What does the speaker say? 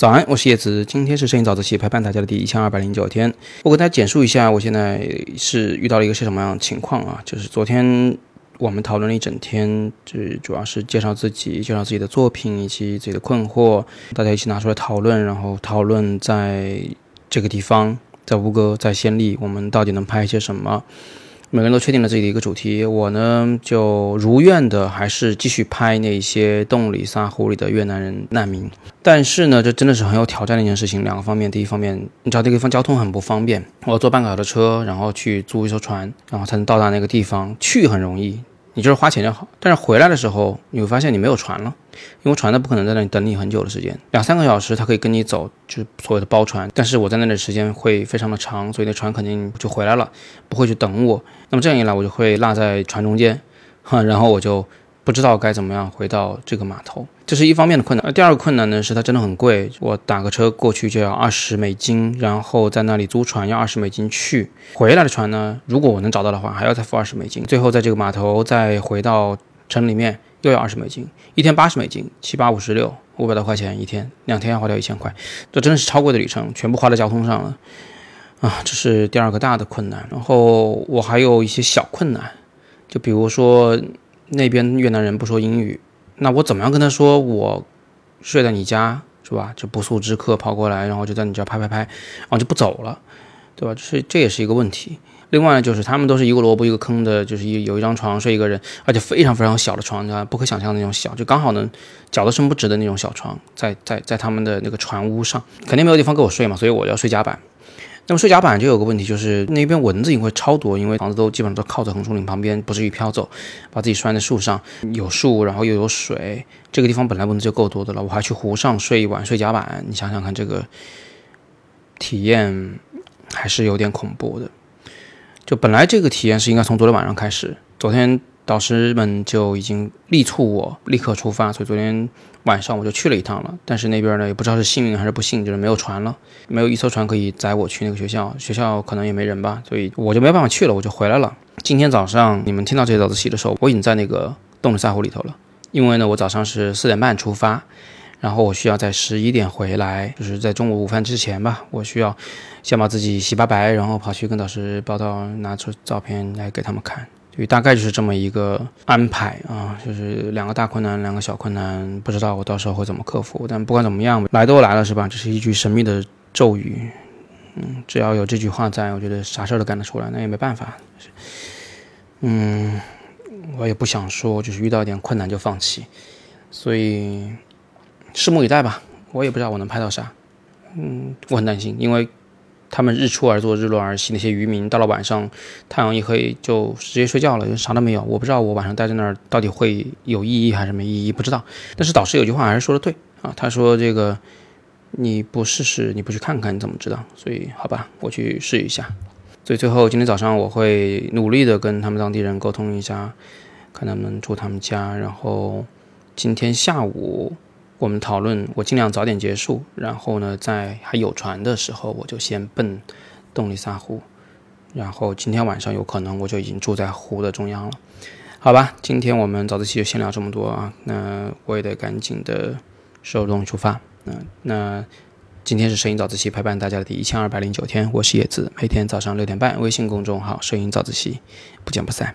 早安，我是叶子，今天是摄影早自习陪伴大家的第一千二百零九天。我给大家简述一下，我现在是遇到了一个是什么样的情况啊？就是昨天我们讨论了一整天，就主要是介绍自己、介绍自己的作品以及自己的困惑，大家一起拿出来讨论，然后讨论在这个地方，在吴哥，在暹粒，我们到底能拍一些什么？每个人都确定了自己的一个主题，我呢就如愿的还是继续拍那些洞里萨湖里的越南人难民。但是呢，这真的是很有挑战的一件事情。两个方面，第一方面，你知道这个地方交通很不方便，我坐半个小时的车，然后去租一艘船，然后才能到达那个地方。去很容易。你就是花钱就好，但是回来的时候你会发现你没有船了，因为船它不可能在那里等你很久的时间，两三个小时它可以跟你走，就是所谓的包船，但是我在那里时间会非常的长，所以那船肯定就回来了，不会去等我。那么这样一来，我就会落在船中间，哈，然后我就。不知道该怎么样回到这个码头，这是一方面的困难。第二个困难呢，是它真的很贵。我打个车过去就要二十美金，然后在那里租船要二十美金去。回来的船呢，如果我能找到的话，还要再付二十美金。最后在这个码头再回到城里面又要二十美金，一天八十美金，七八五十六，五百多块钱一天，两天要花掉一千块，这真的是超贵的旅程，全部花在交通上了啊！这是第二个大的困难。然后我还有一些小困难，就比如说。那边越南人不说英语，那我怎么样跟他说我睡在你家是吧？就不速之客跑过来，然后就在你这拍拍拍，然后就不走了，对吧？这这也是一个问题。另外，就是他们都是一个萝卜一个坑的，就是一有一张床睡一个人，而且非常非常小的床，你知道不可想象的那种小，就刚好能脚都伸不直的那种小床，在在在他们的那个船屋上，肯定没有地方给我睡嘛，所以我要睡甲板。那么睡甲板就有个问题，就是那边蚊子也会超多，因为房子都基本上都靠在红树林旁边，不至于飘走，把自己拴在树上，有树，然后又有水，这个地方本来蚊子就够多的了，我还去湖上睡一晚睡甲板，你想想看，这个体验还是有点恐怖的。就本来这个体验是应该从昨天晚上开始，昨天。导师们就已经力促我立刻出发，所以昨天晚上我就去了一趟了。但是那边呢，也不知道是幸运还是不幸，就是没有船了，没有一艘船可以载我去那个学校，学校可能也没人吧，所以我就没办法去了，我就回来了。今天早上你们听到这些早自习的时候，我已经在那个洞里萨湖里头了。因为呢，我早上是四点半出发，然后我需要在十一点回来，就是在中午午饭之前吧，我需要先把自己洗白白，然后跑去跟导师报道，拿出照片来给他们看。所以大概就是这么一个安排啊，就是两个大困难，两个小困难，不知道我到时候会怎么克服。但不管怎么样，来都来了是吧？这是一句神秘的咒语，嗯，只要有这句话在，我觉得啥事儿都干得出来。那也没办法，嗯，我也不想说，就是遇到一点困难就放弃。所以拭目以待吧，我也不知道我能拍到啥，嗯，我很担心，因为。他们日出而作，日落而息。那些渔民到了晚上，太阳一黑就直接睡觉了，就啥都没有。我不知道我晚上待在那儿到底会有意义还是没意义，不知道。但是导师有句话还是说的对啊，他说这个你不试试，你不去看看，你怎么知道？所以好吧，我去试一下。所以最后今天早上我会努力的跟他们当地人沟通一下，看能不能住他们家。然后今天下午。我们讨论，我尽量早点结束，然后呢，在还有船的时候，我就先奔洞里萨湖，然后今天晚上有可能我就已经住在湖的中央了，好吧？今天我们早自习就先聊这么多啊，那我也得赶紧的收拾东西出发，嗯，那今天是摄影早自习陪伴大家的第一千二百零九天，我是叶子，每天早上六点半，微信公众号摄影早自习，不见不散。